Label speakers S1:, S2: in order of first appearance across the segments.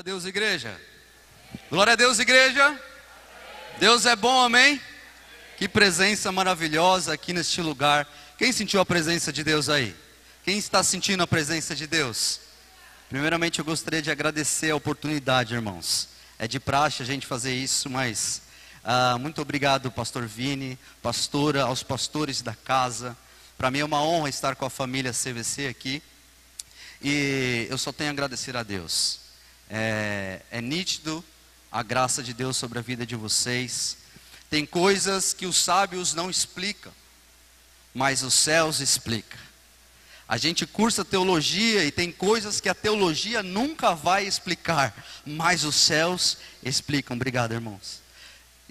S1: Glória a Deus, igreja. Glória a Deus, igreja. Deus é bom, amém? Que presença maravilhosa aqui neste lugar. Quem sentiu a presença de Deus aí? Quem está sentindo a presença de Deus? Primeiramente, eu gostaria de agradecer a oportunidade, irmãos. É de praxe a gente fazer isso, mas ah, muito obrigado, pastor Vini, pastora, aos pastores da casa. Para mim é uma honra estar com a família CVC aqui. E eu só tenho a agradecer a Deus. É, é nítido a graça de Deus sobre a vida de vocês. Tem coisas que os sábios não explicam, mas os céus explicam. A gente cursa teologia e tem coisas que a teologia nunca vai explicar, mas os céus explicam. Obrigado, irmãos.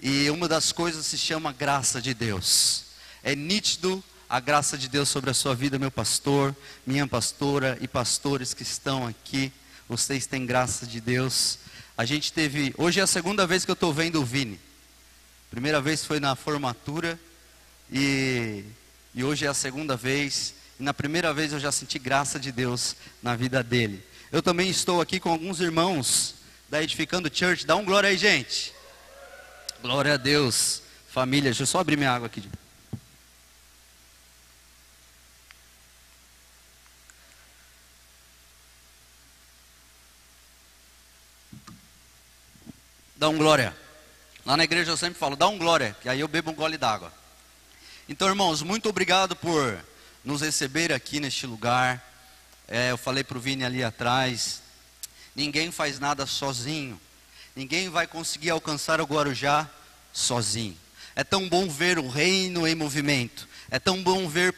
S1: E uma das coisas se chama graça de Deus. É nítido a graça de Deus sobre a sua vida, meu pastor, minha pastora e pastores que estão aqui. Vocês têm graça de Deus. A gente teve. Hoje é a segunda vez que eu estou vendo o Vini. Primeira vez foi na formatura. E, e hoje é a segunda vez. E na primeira vez eu já senti graça de Deus na vida dele. Eu também estou aqui com alguns irmãos da Edificando Church. Dá um glória aí, gente. Glória a Deus. Família, deixa eu só abrir minha água aqui. Dá um glória. Lá na igreja eu sempre falo, dá um glória, que aí eu bebo um gole d'água. Então, irmãos, muito obrigado por nos receber aqui neste lugar. É, eu falei para o Vini ali atrás, ninguém faz nada sozinho. Ninguém vai conseguir alcançar o Guarujá sozinho. É tão bom ver o reino em movimento. É tão bom ver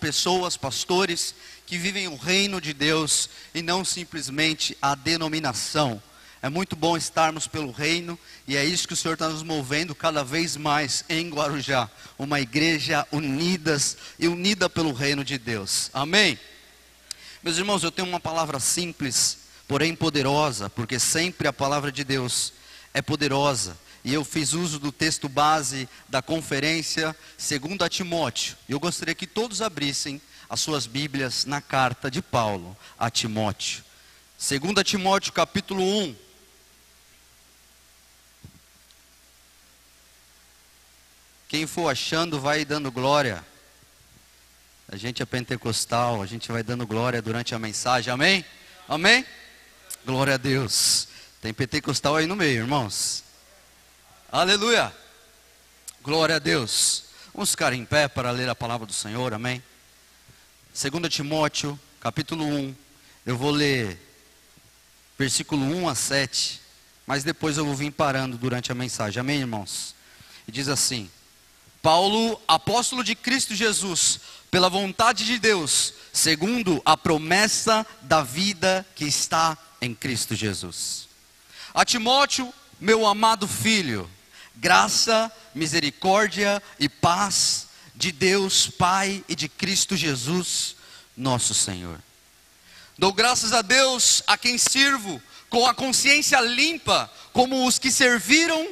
S1: pessoas, pastores, que vivem o reino de Deus e não simplesmente a denominação. É muito bom estarmos pelo reino e é isso que o Senhor está nos movendo cada vez mais em Guarujá. Uma igreja unidas e unida pelo reino de Deus. Amém? Meus irmãos, eu tenho uma palavra simples, porém poderosa, porque sempre a palavra de Deus é poderosa. E eu fiz uso do texto base da conferência, segundo a Timóteo. Eu gostaria que todos abrissem as suas Bíblias na carta de Paulo a Timóteo. Segundo Timóteo capítulo 1, Quem for achando, vai dando glória. A gente é pentecostal, a gente vai dando glória durante a mensagem, amém? Amém? Glória a Deus. Tem pentecostal aí no meio, irmãos. Aleluia. Glória a Deus. Vamos ficar em pé para ler a palavra do Senhor, amém? 2 Timóteo, capítulo 1. Eu vou ler versículo 1 a 7, mas depois eu vou vir parando durante a mensagem, amém, irmãos? E diz assim: Paulo, apóstolo de Cristo Jesus, pela vontade de Deus, segundo a promessa da vida que está em Cristo Jesus. A Timóteo, meu amado filho, graça, misericórdia e paz de Deus Pai e de Cristo Jesus, nosso Senhor. Dou graças a Deus a quem sirvo com a consciência limpa, como os que serviram,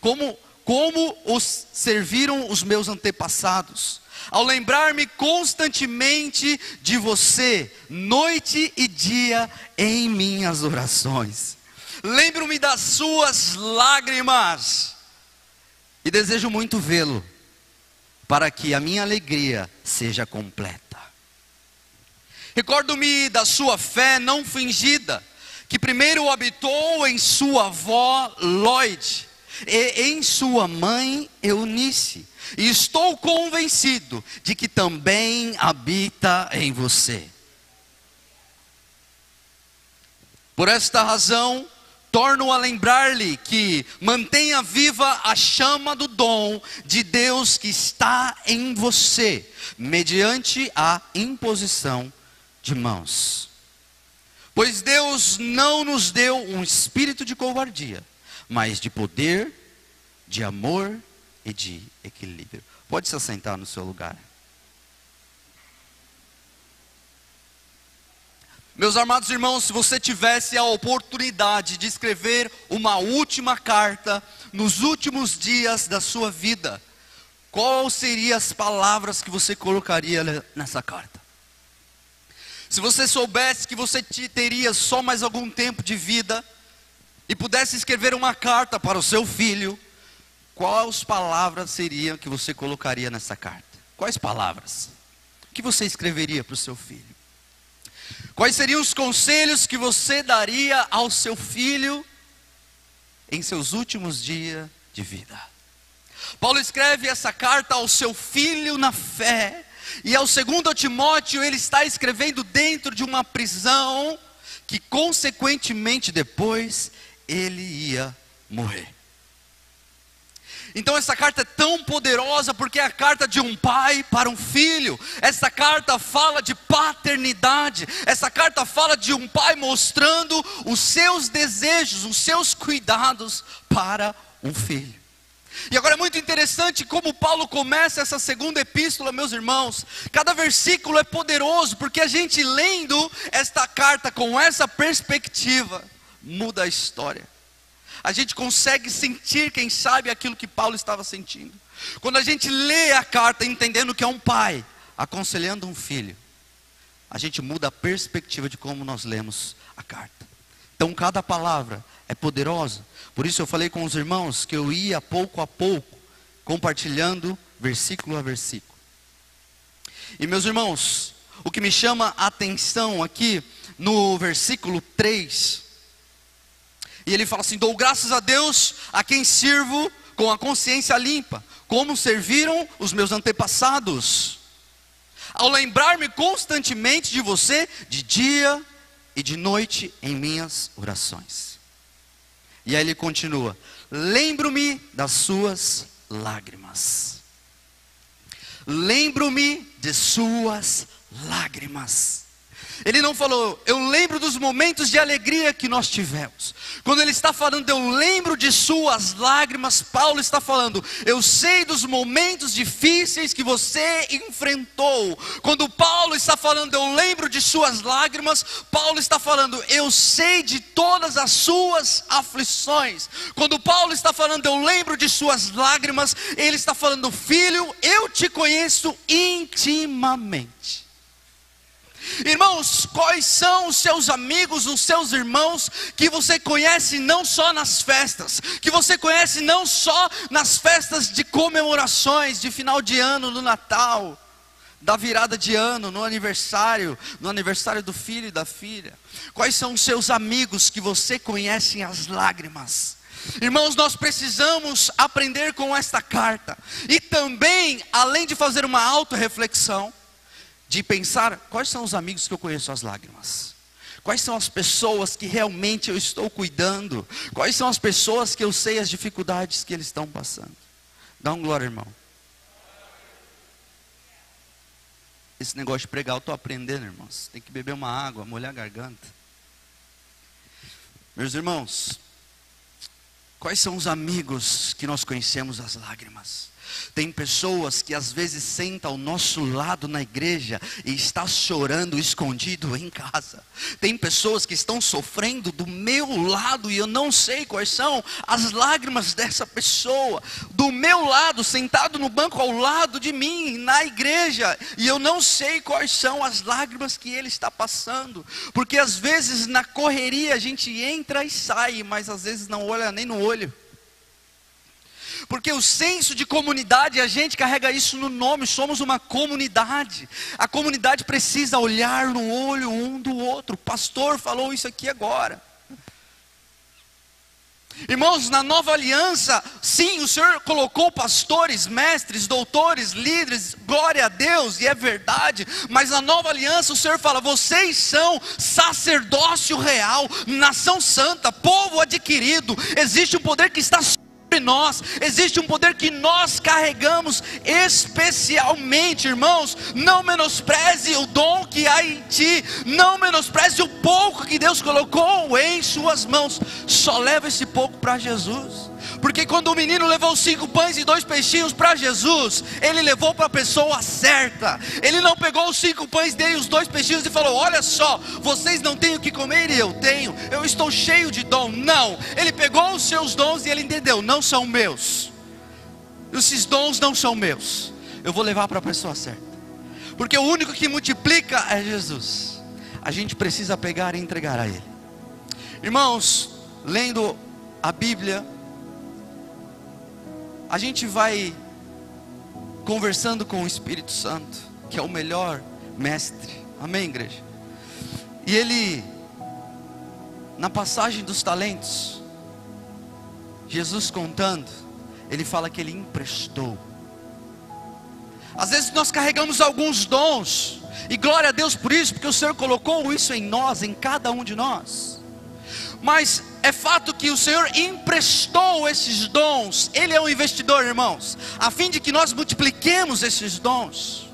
S1: como como os serviram os meus antepassados, ao lembrar-me constantemente de você, noite e dia, em minhas orações. Lembro-me das suas lágrimas e desejo muito vê-lo, para que a minha alegria seja completa. Recordo-me da sua fé não fingida, que primeiro habitou em sua avó Lloyd e em sua mãe Eunice. E estou convencido de que também habita em você. Por esta razão, torno a lembrar-lhe que mantenha viva a chama do dom de Deus que está em você, mediante a imposição de mãos. Pois Deus não nos deu um espírito de covardia, mas de poder, de amor e de equilíbrio. Pode se assentar no seu lugar. Meus amados irmãos, se você tivesse a oportunidade de escrever uma última carta nos últimos dias da sua vida, qual seriam as palavras que você colocaria nessa carta? Se você soubesse que você teria só mais algum tempo de vida, e pudesse escrever uma carta para o seu filho, quais palavras seriam que você colocaria nessa carta? Quais palavras? O que você escreveria para o seu filho? Quais seriam os conselhos que você daria ao seu filho em seus últimos dias de vida? Paulo escreve essa carta ao seu filho na fé, e ao segundo Timóteo ele está escrevendo dentro de uma prisão que consequentemente depois ele ia morrer. Então essa carta é tão poderosa porque é a carta de um pai para um filho. Essa carta fala de paternidade. Essa carta fala de um pai mostrando os seus desejos, os seus cuidados para um filho. E agora é muito interessante como Paulo começa essa segunda epístola, meus irmãos. Cada versículo é poderoso, porque a gente lendo esta carta com essa perspectiva, muda a história. A gente consegue sentir, quem sabe, aquilo que Paulo estava sentindo. Quando a gente lê a carta entendendo que é um pai aconselhando um filho, a gente muda a perspectiva de como nós lemos a carta. Então, cada palavra é poderosa. Por isso, eu falei com os irmãos que eu ia pouco a pouco, compartilhando versículo a versículo. E, meus irmãos, o que me chama a atenção aqui no versículo 3 e ele fala assim: dou graças a Deus a quem sirvo com a consciência limpa, como serviram os meus antepassados. Ao lembrar-me constantemente de você, de dia e de noite, em minhas orações. E aí ele continua: lembro-me das suas lágrimas. Lembro-me de suas lágrimas. Ele não falou, eu lembro dos momentos de alegria que nós tivemos. Quando ele está falando, eu lembro de suas lágrimas, Paulo está falando, eu sei dos momentos difíceis que você enfrentou. Quando Paulo está falando, eu lembro de suas lágrimas, Paulo está falando, eu sei de todas as suas aflições. Quando Paulo está falando, eu lembro de suas lágrimas, ele está falando, filho, eu te conheço intimamente. Irmãos, quais são os seus amigos, os seus irmãos que você conhece não só nas festas, que você conhece não só nas festas de comemorações, de final de ano, no Natal, da virada de ano, no aniversário, no aniversário do filho e da filha? Quais são os seus amigos que você conhece as lágrimas? Irmãos, nós precisamos aprender com esta carta e também, além de fazer uma auto-reflexão, de pensar quais são os amigos que eu conheço as lágrimas. Quais são as pessoas que realmente eu estou cuidando? Quais são as pessoas que eu sei as dificuldades que eles estão passando? Dá um glória, irmão. Esse negócio de pregar eu estou aprendendo, irmãos. Tem que beber uma água, molhar a garganta. Meus irmãos, quais são os amigos que nós conhecemos as lágrimas? Tem pessoas que às vezes sentam ao nosso lado na igreja e está chorando escondido em casa. Tem pessoas que estão sofrendo do meu lado e eu não sei quais são as lágrimas dessa pessoa. Do meu lado, sentado no banco ao lado de mim, na igreja, e eu não sei quais são as lágrimas que ele está passando. Porque às vezes na correria a gente entra e sai, mas às vezes não olha nem no olho. Porque o senso de comunidade, a gente carrega isso no nome, somos uma comunidade. A comunidade precisa olhar no olho um do outro. O pastor falou isso aqui agora. Irmãos, na nova aliança, sim, o Senhor colocou pastores, mestres, doutores, líderes, glória a Deus, e é verdade, mas na nova aliança o Senhor fala: vocês são sacerdócio real, nação santa, povo adquirido, existe um poder que está nós, existe um poder que nós carregamos especialmente, irmãos. Não menospreze o dom que há em ti, não menospreze o pouco que Deus colocou em suas mãos. Só leva esse pouco para Jesus. Porque quando o menino levou cinco pães e dois peixinhos para Jesus, ele levou para a pessoa certa. Ele não pegou os cinco pães dele e os dois peixinhos e falou: Olha só, vocês não têm o que comer e eu tenho. Eu estou cheio de dom. Não. Ele pegou os seus dons e ele entendeu: não são meus. Esses dons não são meus. Eu vou levar para a pessoa certa. Porque o único que multiplica é Jesus. A gente precisa pegar e entregar a Ele. Irmãos, lendo a Bíblia, a gente vai conversando com o Espírito Santo, que é o melhor mestre. Amém, igreja? E ele, na passagem dos talentos, Jesus contando, ele fala que ele emprestou. Às vezes nós carregamos alguns dons, e glória a Deus por isso, porque o Senhor colocou isso em nós, em cada um de nós. Mas é fato que o Senhor emprestou esses dons, Ele é um investidor, irmãos, a fim de que nós multipliquemos esses dons.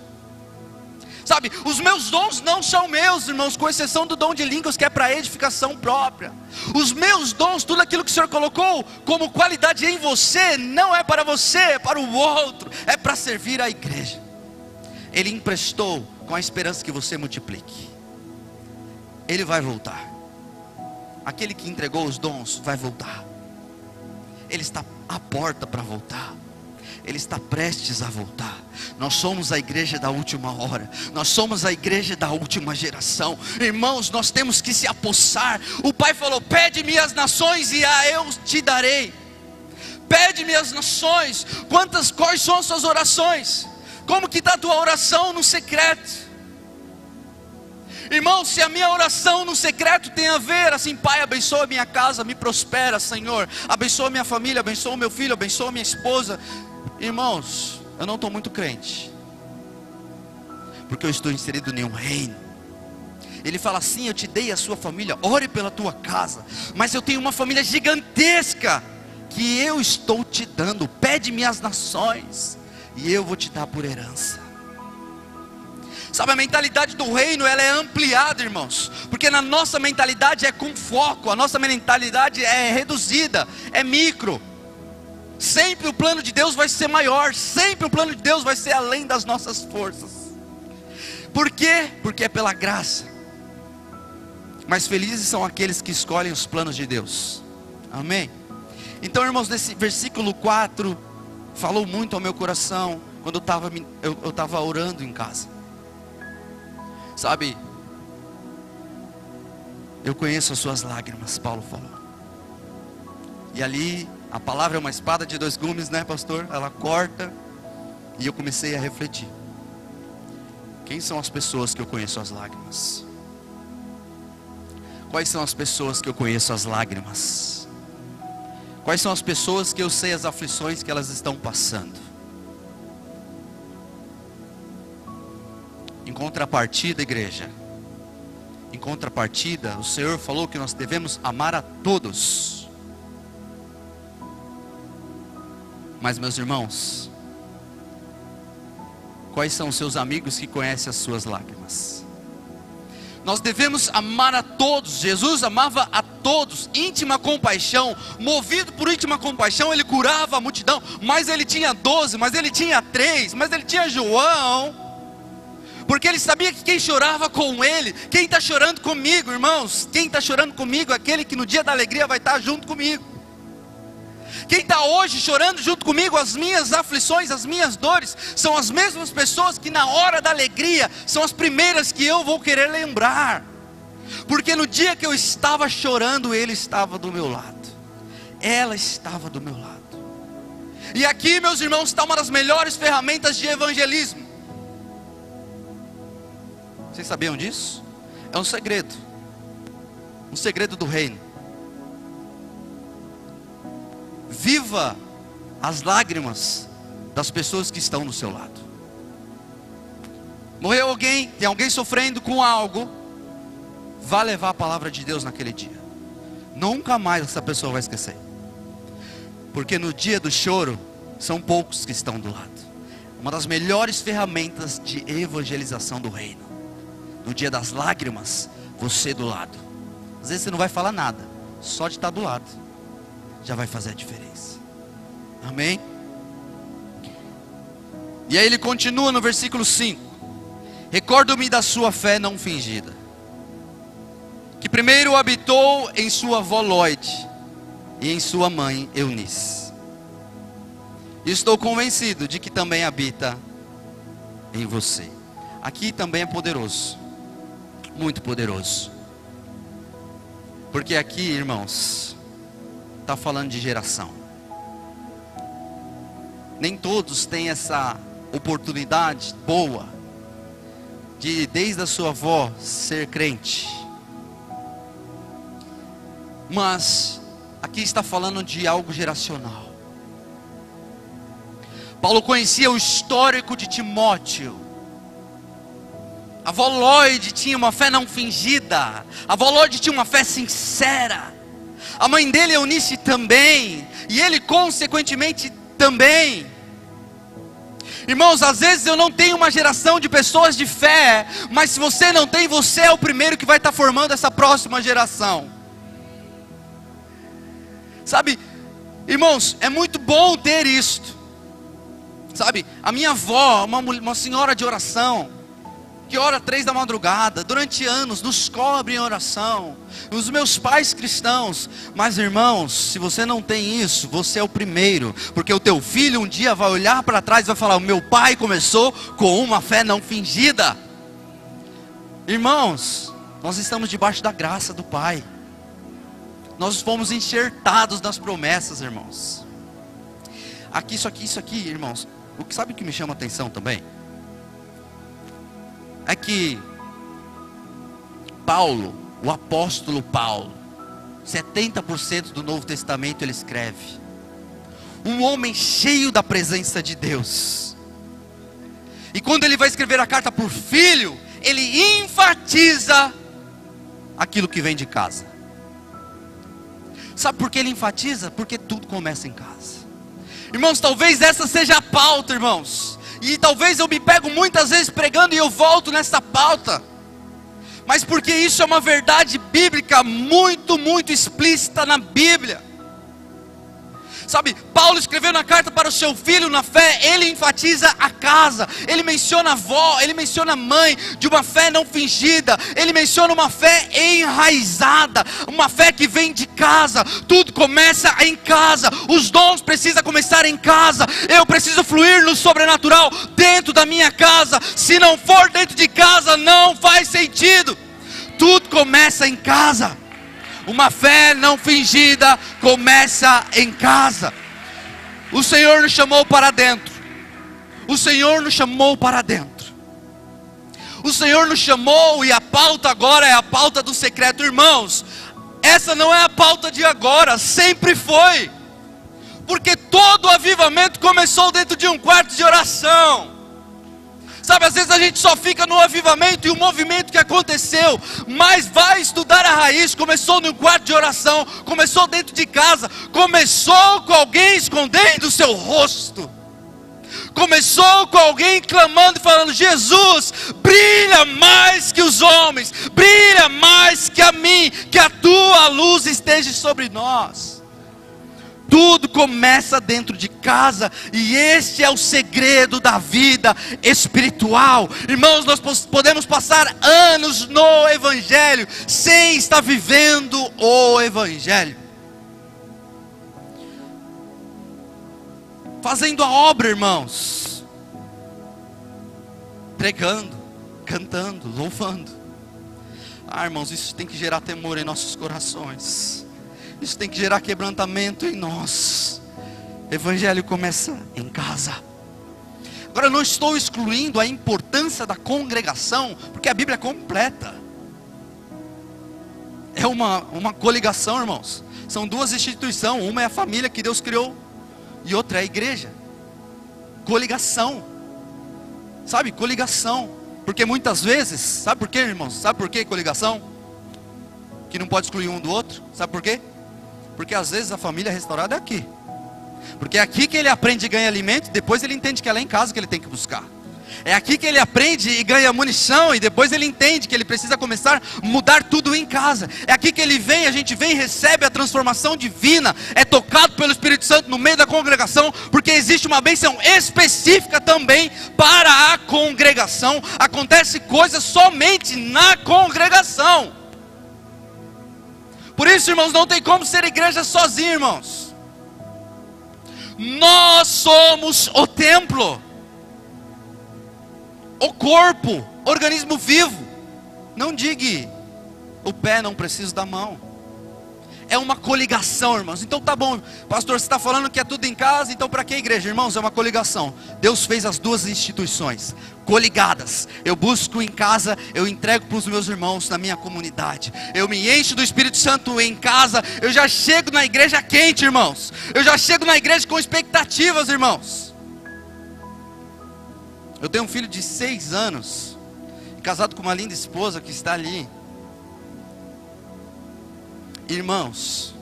S1: Sabe, os meus dons não são meus, irmãos, com exceção do dom de línguas que é para edificação própria. Os meus dons, tudo aquilo que o Senhor colocou como qualidade em você, não é para você, é para o outro, é para servir a igreja. Ele emprestou com a esperança que você multiplique. Ele vai voltar. Aquele que entregou os dons vai voltar. Ele está à porta para voltar. Ele está prestes a voltar. Nós somos a igreja da última hora. Nós somos a igreja da última geração. Irmãos, nós temos que se apossar. O Pai falou: "Pede-me as nações e a eu te darei". Pede-me as nações. Quantas quais são as suas orações? Como que está a tua oração no secreto? Irmão, se a minha oração no secreto tem a ver, assim, Pai, abençoa minha casa, me prospera, Senhor, abençoa minha família, abençoa meu filho, abençoa minha esposa. Irmãos, eu não estou muito crente, porque eu estou inserido em um reino. Ele fala assim: Eu te dei a sua família, ore pela tua casa, mas eu tenho uma família gigantesca que eu estou te dando. Pede-me as nações, e eu vou te dar por herança. Sabe, a mentalidade do reino, ela é ampliada, irmãos. Porque na nossa mentalidade é com foco, a nossa mentalidade é reduzida, é micro. Sempre o plano de Deus vai ser maior, sempre o plano de Deus vai ser além das nossas forças. Por quê? Porque é pela graça. Mas felizes são aqueles que escolhem os planos de Deus. Amém? Então, irmãos, nesse versículo 4, falou muito ao meu coração quando eu estava eu, eu orando em casa. Sabe, eu conheço as suas lágrimas, Paulo falou. E ali, a palavra é uma espada de dois gumes, né, pastor? Ela corta. E eu comecei a refletir. Quem são as pessoas que eu conheço as lágrimas? Quais são as pessoas que eu conheço as lágrimas? Quais são as pessoas que eu sei as aflições que elas estão passando? Em contrapartida, igreja, em contrapartida, o Senhor falou que nós devemos amar a todos. Mas, meus irmãos, quais são os seus amigos que conhecem as suas lágrimas? Nós devemos amar a todos. Jesus amava a todos, íntima compaixão, movido por íntima compaixão, ele curava a multidão. Mas ele tinha doze, mas ele tinha três, mas ele tinha João porque ele sabia que quem chorava com ele, quem está chorando comigo, irmãos, quem está chorando comigo, é aquele que no dia da alegria vai estar tá junto comigo. Quem está hoje chorando junto comigo, as minhas aflições, as minhas dores, são as mesmas pessoas que na hora da alegria são as primeiras que eu vou querer lembrar. Porque no dia que eu estava chorando, ele estava do meu lado, ela estava do meu lado. E aqui, meus irmãos, está uma das melhores ferramentas de evangelismo. Vocês sabiam disso? É um segredo. Um segredo do reino. Viva as lágrimas das pessoas que estão do seu lado. Morreu alguém, tem alguém sofrendo com algo, vá levar a palavra de Deus naquele dia. Nunca mais essa pessoa vai esquecer. Porque no dia do choro, são poucos que estão do lado. Uma das melhores ferramentas de evangelização do reino no dia das lágrimas, você do lado. Às vezes você não vai falar nada, só de estar do lado já vai fazer a diferença. Amém? E aí ele continua no versículo 5: Recordo-me da sua fé não fingida, que primeiro habitou em sua avó Lloyd e em sua mãe Eunice. E estou convencido de que também habita em você. Aqui também é poderoso muito poderoso. Porque aqui, irmãos, está falando de geração. Nem todos têm essa oportunidade boa de, desde a sua avó, ser crente. Mas aqui está falando de algo geracional. Paulo conhecia o histórico de Timóteo. A avó Lloyd tinha uma fé não fingida. A avó Lloyd tinha uma fé sincera. A mãe dele, Eunice, também. E ele, consequentemente, também. Irmãos, às vezes eu não tenho uma geração de pessoas de fé, mas se você não tem, você é o primeiro que vai estar formando essa próxima geração. Sabe, irmãos, é muito bom ter isto. Sabe, a minha avó, uma, uma senhora de oração, que ora três da madrugada, durante anos, nos cobre em oração. Os meus pais cristãos, mas irmãos, se você não tem isso, você é o primeiro, porque o teu filho um dia vai olhar para trás e vai falar: o meu pai começou com uma fé não fingida. Irmãos, nós estamos debaixo da graça do Pai. Nós fomos enxertados nas promessas, irmãos. Aqui, isso aqui, isso aqui, irmãos. O que sabe o que me chama a atenção também? É que Paulo, o apóstolo Paulo, 70% do Novo Testamento ele escreve. Um homem cheio da presença de Deus. E quando ele vai escrever a carta por filho, ele enfatiza aquilo que vem de casa. Sabe por que ele enfatiza? Porque tudo começa em casa. Irmãos, talvez essa seja a pauta, irmãos. E talvez eu me pego muitas vezes pregando e eu volto nessa pauta. Mas porque isso é uma verdade bíblica muito, muito explícita na Bíblia. Sabe, Paulo escreveu na carta para o seu filho na fé, ele enfatiza a casa, ele menciona a avó, ele menciona a mãe, de uma fé não fingida, ele menciona uma fé enraizada, uma fé que vem de casa, tudo começa em casa, os dons precisam começar em casa, eu preciso fluir no sobrenatural dentro da minha casa, se não for dentro de casa, não faz sentido, tudo começa em casa. Uma fé não fingida começa em casa. O Senhor nos chamou para dentro. O Senhor nos chamou para dentro. O Senhor nos chamou e a pauta agora é a pauta do secreto, irmãos. Essa não é a pauta de agora, sempre foi. Porque todo avivamento começou dentro de um quarto de oração. Sabe, às vezes a gente só fica no avivamento e o movimento que aconteceu, mas vai estudar a raiz. Começou no quarto de oração, começou dentro de casa, começou com alguém escondendo o seu rosto. Começou com alguém clamando e falando: Jesus, brilha mais que os homens, brilha mais que a mim, que a tua luz esteja sobre nós. Tudo começa dentro de casa, e este é o segredo da vida espiritual. Irmãos, nós podemos passar anos no Evangelho sem estar vivendo o Evangelho, fazendo a obra, irmãos, pregando, cantando, louvando. Ah, irmãos, isso tem que gerar temor em nossos corações. Isso tem que gerar quebrantamento em nós. Evangelho começa em casa. Agora, não estou excluindo a importância da congregação, porque a Bíblia é completa. É uma, uma coligação, irmãos. São duas instituições. Uma é a família que Deus criou, e outra é a igreja. Coligação. Sabe, coligação. Porque muitas vezes, sabe por quê, irmãos? Sabe por quê coligação? Que não pode excluir um do outro? Sabe por quê? Porque às vezes a família restaurada é aqui. Porque é aqui que ele aprende e ganha alimento, depois ele entende que é lá em casa que ele tem que buscar. É aqui que ele aprende e ganha munição, e depois ele entende que ele precisa começar a mudar tudo em casa. É aqui que ele vem, a gente vem e recebe a transformação divina, é tocado pelo Espírito Santo no meio da congregação, porque existe uma bênção específica também para a congregação. Acontece coisas somente na congregação. Por isso, irmãos, não tem como ser igreja sozinho, irmãos. Nós somos o templo, o corpo, organismo vivo. Não diga, o pé não precisa da mão. É uma coligação, irmãos. Então tá bom, pastor, você está falando que é tudo em casa, então para que igreja, irmãos? É uma coligação. Deus fez as duas instituições coligadas. Eu busco em casa, eu entrego para os meus irmãos na minha comunidade. Eu me encho do Espírito Santo em casa. Eu já chego na igreja quente, irmãos. Eu já chego na igreja com expectativas, irmãos. Eu tenho um filho de seis anos, casado com uma linda esposa que está ali. Irmãos,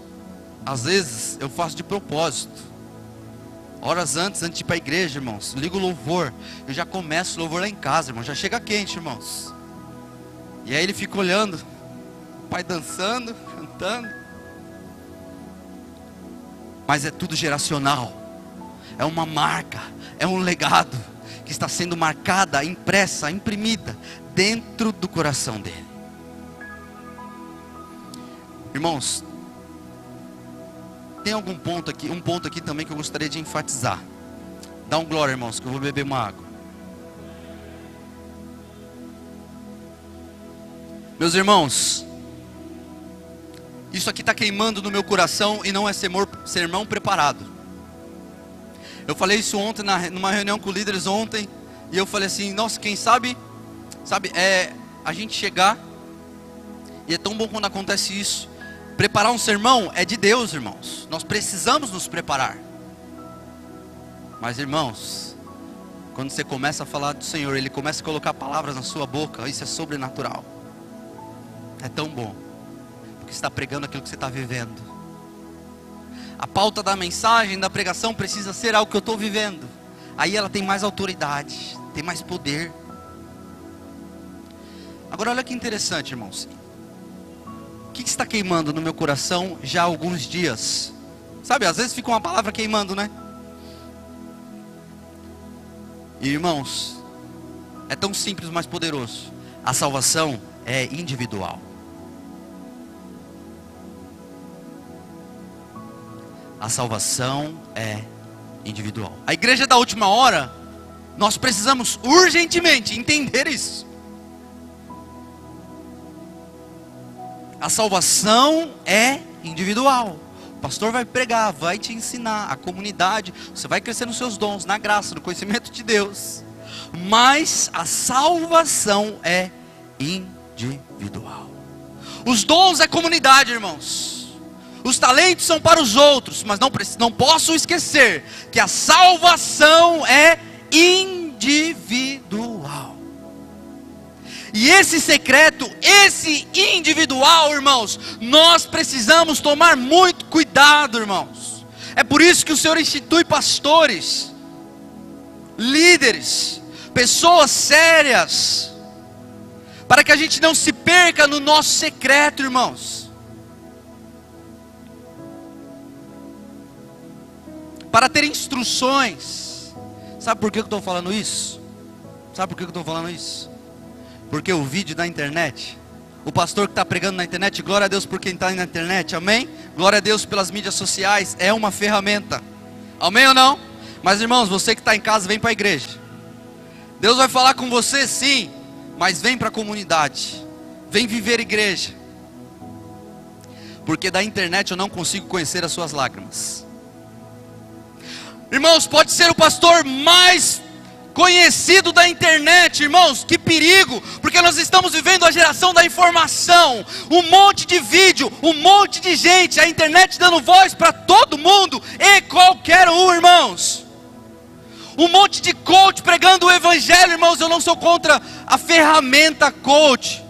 S1: às vezes eu faço de propósito. Horas antes, antes de ir para a igreja, irmãos, ligo o louvor. Eu já começo o louvor lá em casa, irmão. Já chega quente, irmãos. E aí ele fica olhando, o pai dançando, cantando. Mas é tudo geracional. É uma marca, é um legado que está sendo marcada, impressa, imprimida dentro do coração dele. Irmãos, tem algum ponto aqui, um ponto aqui também que eu gostaria de enfatizar. Dá um glória, irmãos, que eu vou beber uma água. Meus irmãos, isso aqui está queimando no meu coração e não é sermão preparado. Eu falei isso ontem na, numa reunião com líderes ontem e eu falei assim, nossa, quem sabe, sabe, é a gente chegar e é tão bom quando acontece isso Preparar um sermão é de Deus, irmãos. Nós precisamos nos preparar. Mas, irmãos, quando você começa a falar do Senhor, Ele começa a colocar palavras na sua boca, isso é sobrenatural. É tão bom, porque está pregando aquilo que você está vivendo. A pauta da mensagem, da pregação, precisa ser algo que eu estou vivendo. Aí ela tem mais autoridade, tem mais poder. Agora, olha que interessante, irmãos que está queimando no meu coração já há alguns dias? Sabe, às vezes fica uma palavra queimando, né? E, irmãos, é tão simples, mas poderoso. A salvação é individual. A salvação é individual. A igreja da última hora, nós precisamos urgentemente entender isso. A salvação é individual. O pastor vai pregar, vai te ensinar, a comunidade, você vai crescer nos seus dons, na graça, no conhecimento de Deus. Mas a salvação é individual. Os dons é comunidade, irmãos. Os talentos são para os outros, mas não, não posso esquecer que a salvação é individual. E esse secreto, esse individual, irmãos, nós precisamos tomar muito cuidado, irmãos. É por isso que o Senhor institui pastores, líderes, pessoas sérias, para que a gente não se perca no nosso secreto, irmãos. Para ter instruções. Sabe por que eu estou falando isso? Sabe por que eu estou falando isso? Porque o vídeo da internet, o pastor que está pregando na internet, glória a Deus por quem está na internet, amém? Glória a Deus pelas mídias sociais, é uma ferramenta, amém ou não? Mas irmãos, você que está em casa, vem para a igreja. Deus vai falar com você sim, mas vem para a comunidade, vem viver igreja. Porque da internet eu não consigo conhecer as suas lágrimas. Irmãos, pode ser o pastor mais conhecido da internet, irmãos, que perigo, porque nós estamos vivendo a geração da informação, um monte de vídeo, um monte de gente, a internet dando voz para todo mundo e qualquer um, irmãos. Um monte de coach pregando o evangelho, irmãos, eu não sou contra a ferramenta coach.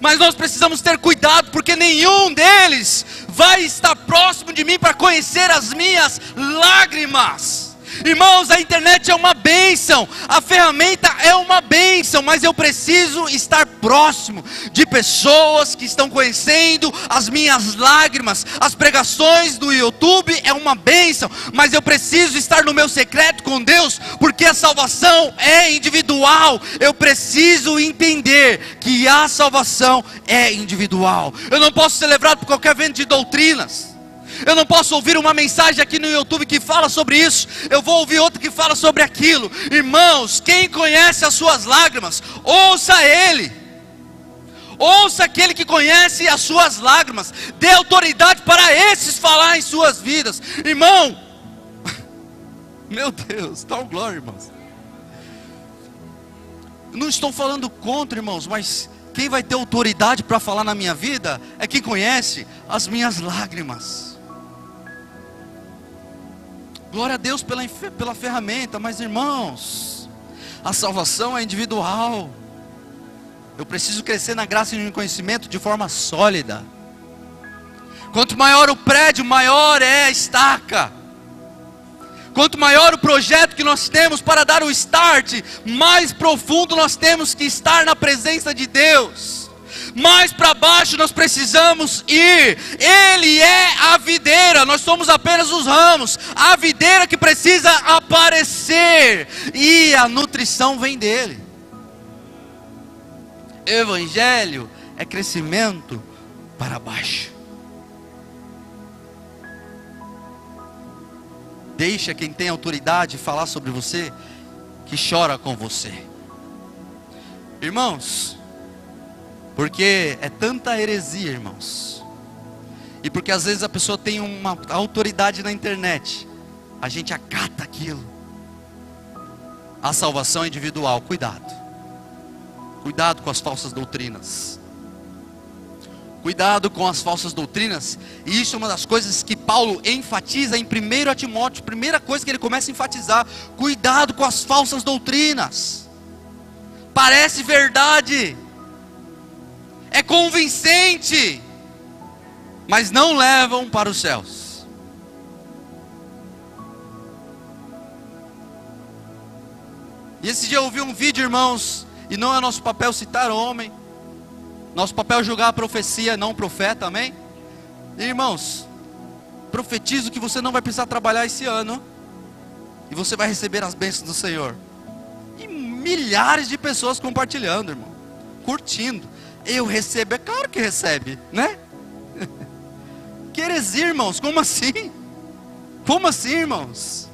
S1: Mas nós precisamos ter cuidado, porque nenhum deles vai estar próximo de mim para conhecer as minhas lágrimas. Irmãos, a internet é uma bênção, a ferramenta é uma bênção, mas eu preciso estar próximo de pessoas que estão conhecendo as minhas lágrimas. As pregações do YouTube é uma bênção, mas eu preciso estar no meu secreto com Deus, porque a salvação é individual. Eu preciso entender que a salvação é individual. Eu não posso levado por qualquer vento de doutrinas. Eu não posso ouvir uma mensagem aqui no YouTube que fala sobre isso, eu vou ouvir outra que fala sobre aquilo. Irmãos, quem conhece as suas lágrimas, ouça Ele. Ouça aquele que conhece as suas lágrimas. Dê autoridade para esses falar em suas vidas. Irmão, meu Deus, um glória, irmãos. Não estou falando contra, irmãos, mas quem vai ter autoridade para falar na minha vida é quem conhece as minhas lágrimas. Glória a Deus pela, pela ferramenta, mas irmãos, a salvação é individual. Eu preciso crescer na graça e no conhecimento de forma sólida. Quanto maior o prédio, maior é a estaca. Quanto maior o projeto que nós temos para dar o start, mais profundo nós temos que estar na presença de Deus. Mais para baixo nós precisamos ir. Ele é a videira, nós somos apenas os ramos. A videira que precisa aparecer e a nutrição vem dele. Evangelho é crescimento para baixo. Deixa quem tem autoridade falar sobre você, que chora com você. Irmãos, porque é tanta heresia, irmãos. E porque às vezes a pessoa tem uma autoridade na internet, a gente acata aquilo. A salvação individual, cuidado. Cuidado com as falsas doutrinas. Cuidado com as falsas doutrinas. E isso é uma das coisas que Paulo enfatiza em 1 Timóteo. Primeira coisa que ele começa a enfatizar: cuidado com as falsas doutrinas. Parece verdade, é convincente, mas não levam para os céus. E esse dia eu ouvi um vídeo, irmãos, e não é nosso papel citar homem. Nosso papel é julgar a profecia, não o profeta, amém? E, irmãos, profetizo que você não vai precisar trabalhar esse ano. E você vai receber as bênçãos do Senhor. E milhares de pessoas compartilhando, irmão. Curtindo. Eu recebo, é claro que recebe, né? Que heresia, irmãos, como assim? Como assim, irmãos?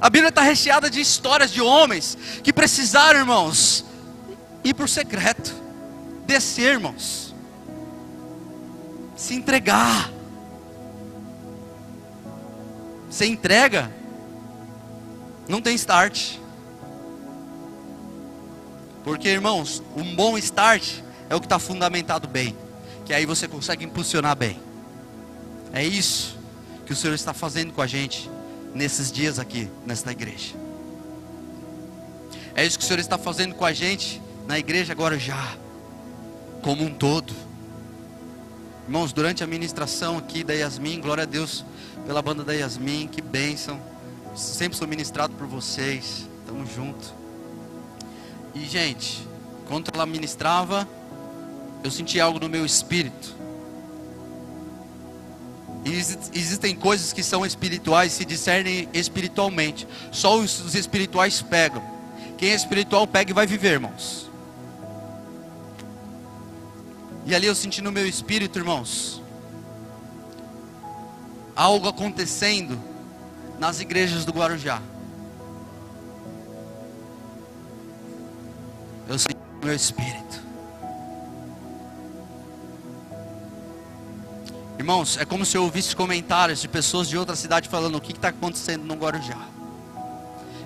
S1: A Bíblia está recheada de histórias de homens que precisaram, irmãos, ir para o secreto, descer, irmãos, se entregar. Você entrega, não tem start. Porque, irmãos, um bom start é o que está fundamentado bem, que aí você consegue impulsionar bem. É isso que o Senhor está fazendo com a gente nesses dias aqui, nesta igreja. É isso que o Senhor está fazendo com a gente na igreja agora já, como um todo. Irmãos, durante a ministração aqui da Yasmin, glória a Deus pela banda da Yasmin, que bênção. Sempre sou ministrado por vocês. Tamo junto. E gente, quando ela ministrava, eu senti algo no meu espírito. E existem coisas que são espirituais, se discernem espiritualmente. Só os espirituais pegam. Quem é espiritual pega e vai viver, irmãos. E ali eu senti no meu espírito, irmãos, algo acontecendo nas igrejas do Guarujá. Eu senti no meu espírito. Irmãos, é como se eu ouvisse comentários de pessoas de outra cidade falando o que está acontecendo no Guarujá.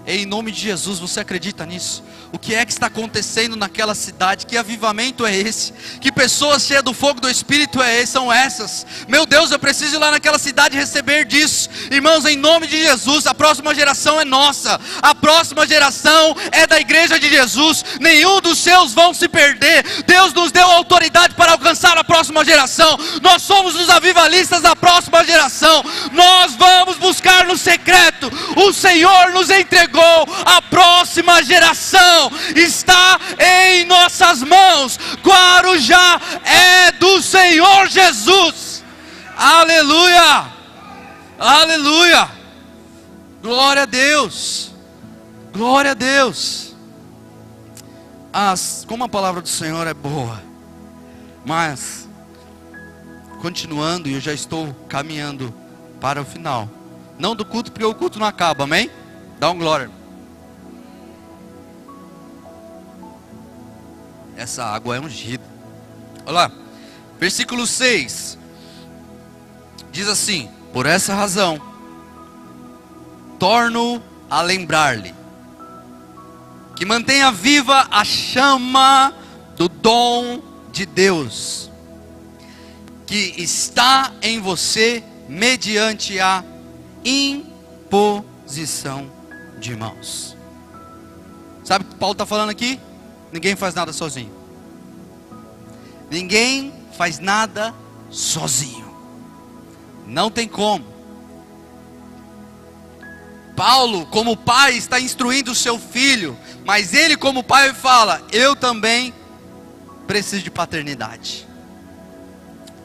S1: Em nome de Jesus, você acredita nisso? O que é que está acontecendo naquela cidade? Que avivamento é esse? Que pessoas cheias do fogo do Espírito é, são essas? Meu Deus, eu preciso ir lá naquela cidade receber disso. Irmãos, em nome de Jesus, a próxima geração é nossa. A próxima geração é da igreja de Jesus. Nenhum dos seus vão se perder. Deus nos deu autoridade para alcançar a próxima geração. Nós somos os avivalistas da próxima geração. Nós vamos buscar no secreto. O Senhor nos entregou a próxima geração, está em nossas mãos. Guarujá é do Senhor Jesus. Aleluia! Aleluia! Glória a Deus! Glória a Deus! As, como a palavra do Senhor é boa, mas continuando, eu já estou caminhando para o final. Não do culto, porque o culto não acaba, amém? Dá um glória. Essa água é ungida. Olha lá, versículo 6 diz assim: Por essa razão, torno a lembrar-lhe que mantenha viva a chama do dom de Deus que está em você mediante a imposição de mãos. Sabe o que Paulo está falando aqui? Ninguém faz nada sozinho. Ninguém faz nada sozinho. Não tem como. Paulo, como pai, está instruindo o seu filho, mas ele, como pai, fala: Eu também preciso de paternidade.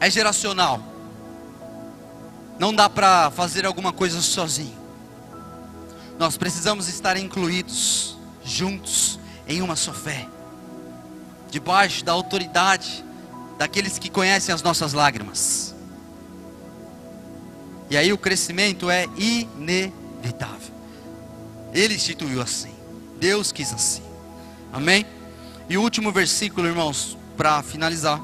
S1: É geracional. Não dá para fazer alguma coisa sozinho. Nós precisamos estar incluídos, juntos, em uma só fé, debaixo da autoridade daqueles que conhecem as nossas lágrimas. E aí o crescimento é inevitável. Ele instituiu assim. Deus quis assim. Amém? E o último versículo, irmãos, para finalizar.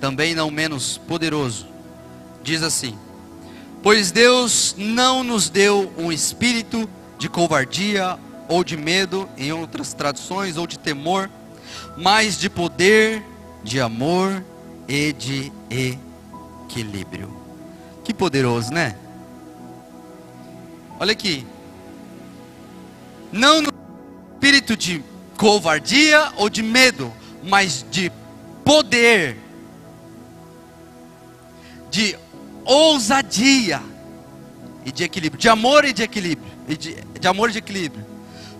S1: Também não menos poderoso. Diz assim: Pois Deus não nos deu um espírito de covardia ou de medo, em outras traduções, ou de temor, mas de poder, de amor e de equilíbrio. Que poderoso, né? Olha aqui. Não no espírito de covardia ou de medo, mas de poder, de ousadia e de equilíbrio, de amor e de equilíbrio, e de, de amor e de equilíbrio.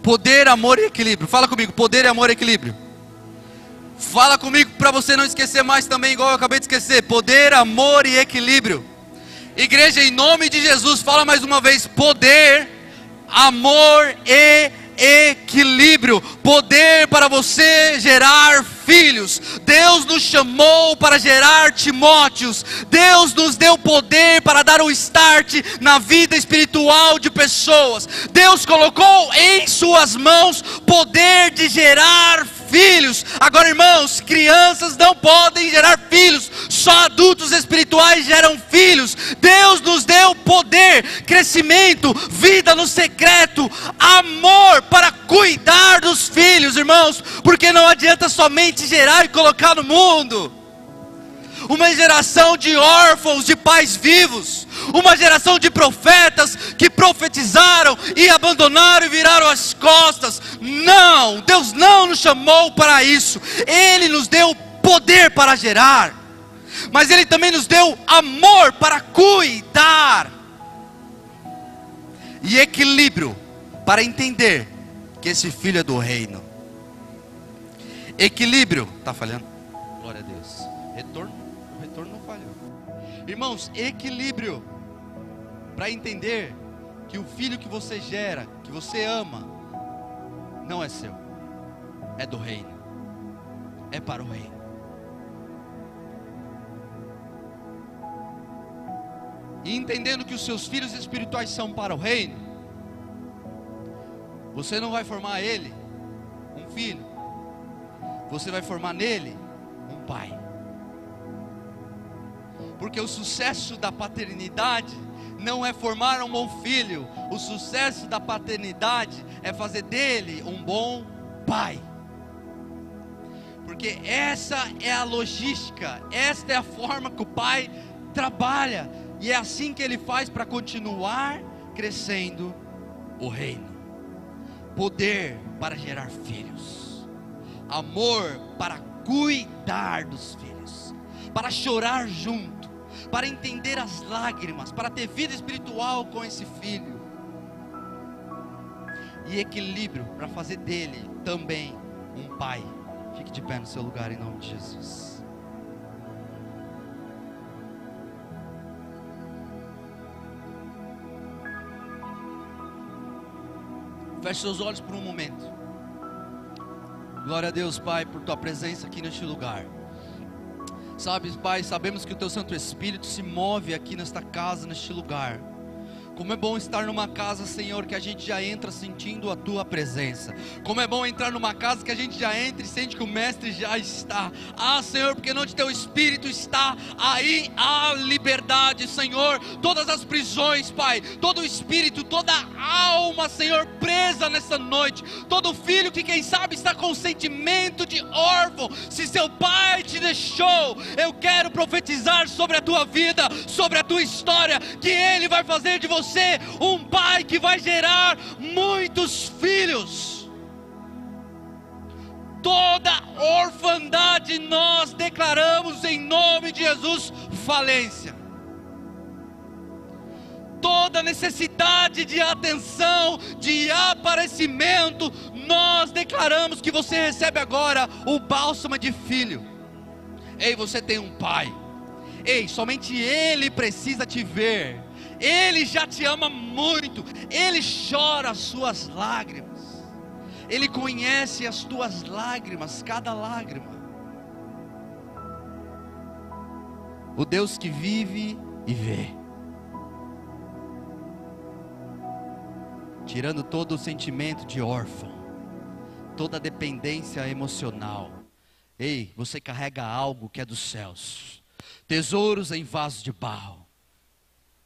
S1: Poder, amor e equilíbrio. Fala comigo, poder, amor e equilíbrio. Fala comigo para você não esquecer mais também, igual eu acabei de esquecer. Poder, amor e equilíbrio. Igreja, em nome de Jesus, fala mais uma vez: poder, amor e equilíbrio, poder para você gerar filhos. Deus nos chamou para gerar Timóteos. Deus nos deu poder para dar o start na vida espiritual de pessoas. Deus colocou em suas mãos poder de gerar. Agora, irmãos, crianças não podem gerar filhos, só adultos espirituais geram filhos. Deus nos deu poder, crescimento, vida no secreto, amor para cuidar dos filhos, irmãos, porque não adianta somente gerar e colocar no mundo. Uma geração de órfãos de pais vivos, uma geração de profetas que profetizaram e abandonaram e viraram as costas. Não, Deus não nos chamou para isso. Ele nos deu poder para gerar, mas Ele também nos deu amor para cuidar e equilíbrio para entender que esse filho é do reino. Equilíbrio, está falhando? Glória a Deus. Retorno, retorno não falhou. Irmãos, equilíbrio para entender que o filho que você gera, que você ama, não é seu, é do reino, é para o reino. E entendendo que os seus filhos espirituais são para o reino, você não vai formar ele um filho, você vai formar nele um pai. Porque o sucesso da paternidade não é formar um bom filho, o sucesso da paternidade é fazer dele um bom pai. Porque essa é a logística, esta é a forma que o pai trabalha, e é assim que ele faz para continuar crescendo o reino. Poder para gerar filhos, amor para cuidar dos filhos, para chorar junto para entender as lágrimas, para ter vida espiritual com esse filho. E equilíbrio para fazer dele também um pai. Fique de pé no seu lugar em nome de Jesus. Feche seus olhos por um momento. Glória a Deus, Pai, por tua presença aqui neste lugar. Sabe, Pai, sabemos que o Teu Santo Espírito se move aqui nesta casa, neste lugar, Como é bom estar numa casa, Senhor, que a gente já entra sentindo a tua presença. Como é bom entrar numa casa que a gente já entra e sente que o mestre já está. Ah, Senhor, porque onde teu espírito está, aí há liberdade, Senhor. Todas as prisões, Pai, todo o espírito, toda a alma, Senhor, presa nessa noite. Todo filho que quem sabe está com sentimento de órfão, se seu pai te deixou, eu quero profetizar sobre a tua vida, sobre a tua história, que ele vai fazer de você você um pai que vai gerar muitos filhos. Toda orfandade nós declaramos em nome de Jesus falência. Toda necessidade de atenção, de aparecimento, nós declaramos que você recebe agora o bálsamo de filho. Ei, você tem um pai. Ei, somente ele precisa te ver ele já te ama muito, Ele chora as suas lágrimas, Ele conhece as tuas lágrimas, cada lágrima. O Deus que vive e vê, tirando todo o sentimento de órfão, toda a dependência emocional. Ei, você carrega algo que é dos céus, tesouros em vasos de barro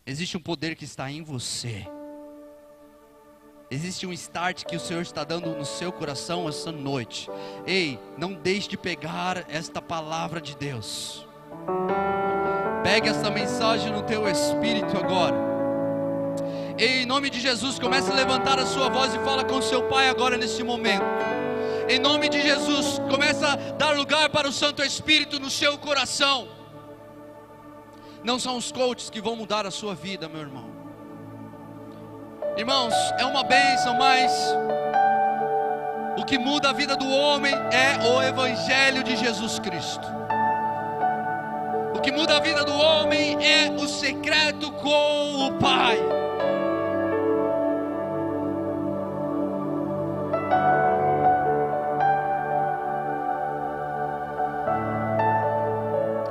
S1: Existe um poder que está em você. Existe um start que o Senhor está dando no seu coração essa noite. Ei, não deixe de pegar esta palavra de Deus. Pegue essa mensagem no teu espírito agora. Ei, em nome de Jesus, comece a levantar a sua voz e fala com seu pai agora nesse momento. Em nome de Jesus, comece a dar lugar para o Santo Espírito no seu coração. Não são os coaches que vão mudar a sua vida, meu irmão. Irmãos, é uma bênção, mas o que muda a vida do homem é o Evangelho de Jesus Cristo. O que muda a vida do homem é o secreto com o Pai.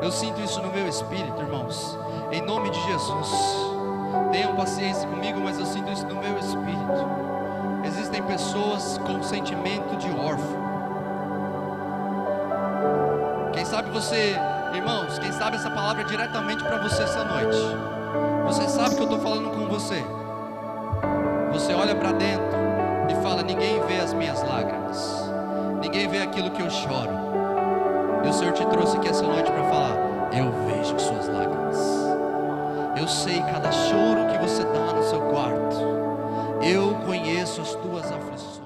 S1: Eu sinto isso no meu espírito, Em nome de Jesus. Tenham paciência comigo, mas eu sinto isso no meu espírito. Existem pessoas com sentimento de órfão. Quem sabe você, irmãos, quem sabe essa palavra é diretamente para você essa noite. Você sabe que eu estou falando com você. Você olha para dentro e fala: Ninguém vê as minhas lágrimas, ninguém vê aquilo que eu choro. E o Senhor te trouxe aqui essa noite para falar: Eu vejo lágrimas. Eu sei cada choro que você dá no seu quarto. Eu conheço as tuas aflições.